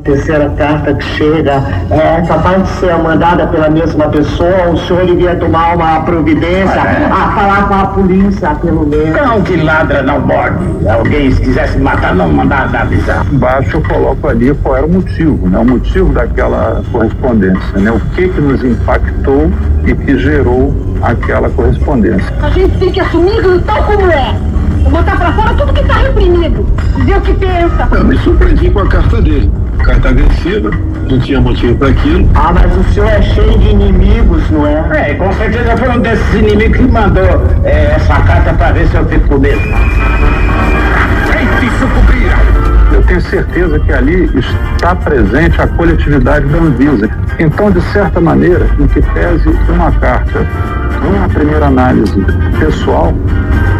terceira carta que chega é capaz de ser mandada pela mesma pessoa, o senhor iria tomar uma providência é. a falar com a polícia, pelo menos. Cão que ladra não morde. Alguém, se quisesse matar, não mandar avisar. Embaixo eu coloco ali qual era o motivo, né? O motivo daquela correspondência, né? O que que nos impactou e que gerou aquela correspondência. A gente tem que assumir tal como é botar pra fora tudo que tá reprimido. Dizer o que pensa. Eu me surpreendi com a carta dele. Carta agressiva, não tinha motivo para aquilo. Ah, mas o senhor é cheio de inimigos, não é? É, com certeza foi um desses inimigos que mandou é, essa carta para ver se eu fico com medo. Tente sucumbir! Eu tenho certeza que ali está presente a coletividade da Anvisa. Então, de certa maneira, em que pese uma carta, uma primeira análise pessoal,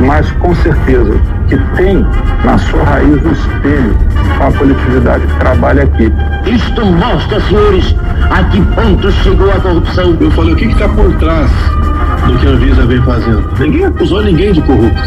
mas com certeza que tem na sua raiz o espelho com a coletividade que trabalha aqui. Isto mostra, senhores, a que ponto chegou a corrupção. Eu falei, o que está por trás do que a Anvisa vem fazendo? Ninguém acusou ninguém de corrupto.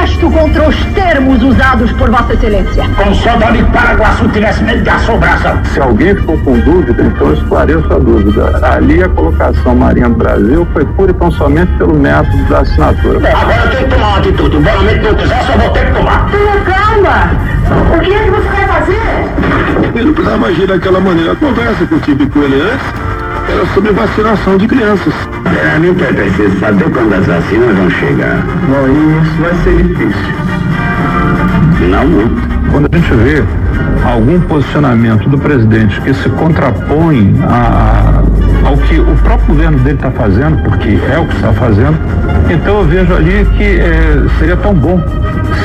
Protesto contra os termos usados por Vossa Excelência. Com soldado de Paraguaçu tivesse medo de assombração. Se alguém ficou com dúvida, então esclareça a dúvida. Ali a colocação Marinha do Brasil foi pura e tão somente pelo método da assinatura. Agora eu tenho que tomar uma atitude. O Bonamente não quiser, só vou ter que tomar. Tenha calma. O que é que você vai fazer? Ele não precisava agir daquela maneira. A conversa que eu tive com ele antes era sobre vacinação de crianças. É, não é preciso saber quando as vacinas vão chegar. Bom, isso vai ser difícil. Não muito. Quando a gente vê algum posicionamento do presidente que se contrapõe a, ao que o próprio governo dele está fazendo, porque é o que está fazendo, então eu vejo ali que é, seria tão bom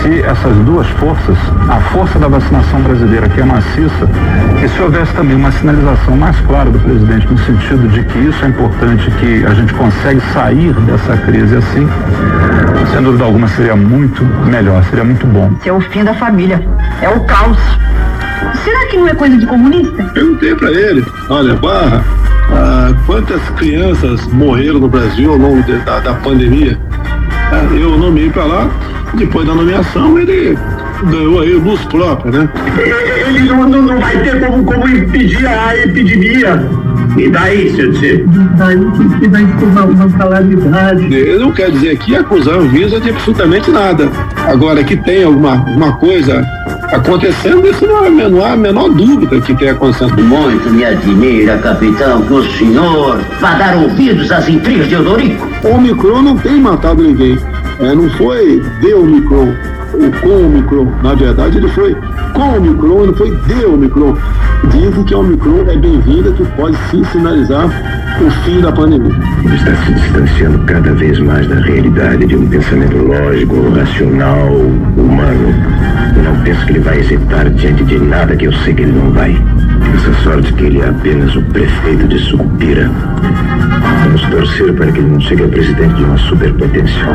se essas duas forças, a força da vacinação brasileira, que é maciça, e se houvesse também uma sinalização mais clara do presidente no sentido de que isso é importante, que a gente consegue sair dessa crise assim, sem dúvida alguma seria muito melhor, seria muito bom. Isso é o fim da família, é o caos. Será que não é coisa de comunista? Perguntei para ele, olha, Barra, ah, quantas crianças morreram no Brasil ao longo de, da, da pandemia? Ah, eu nomeei para lá, depois da nomeação ele ganhou aí luz própria, né? Ele não, não, não vai ter como, como impedir a epidemia. E daí, seu Tchê? Daí que vai tomar uma calamidade. Eu não quero dizer aqui acusar o Visa de absolutamente nada. Agora, que tem alguma, alguma coisa acontecendo, isso não, é, não há a menor dúvida que tem acontecendo. Muito me admira, capitão, que o senhor vá dar ouvidos às intrigas de Odorico. O Omicron não tem matado ninguém. É, não foi de Omicron, o com Omicron. Na verdade, ele foi com Omicron, não foi de Omicron. Dizem que a Omicron é bem-vinda, que pode sim sinalizar o fim da pandemia. Ele está se distanciando cada vez mais da realidade de um pensamento lógico, racional, humano. Eu não penso que ele vai hesitar diante de nada que eu sei que ele não vai. Essa sorte que ele é apenas o prefeito de Sucupira. Vamos torcer para que ele não chegue a presidente de uma superpotência.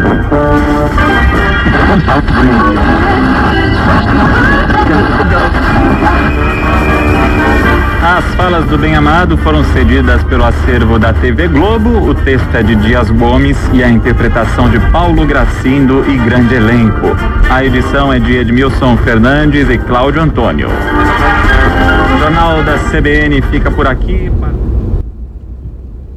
Do Bem-Amado foram cedidas pelo acervo da TV Globo, o texto é de Dias Gomes e a interpretação de Paulo Gracindo e grande elenco. A edição é de Edmilson Fernandes e Cláudio Antônio. O Jornal da CBN fica por aqui.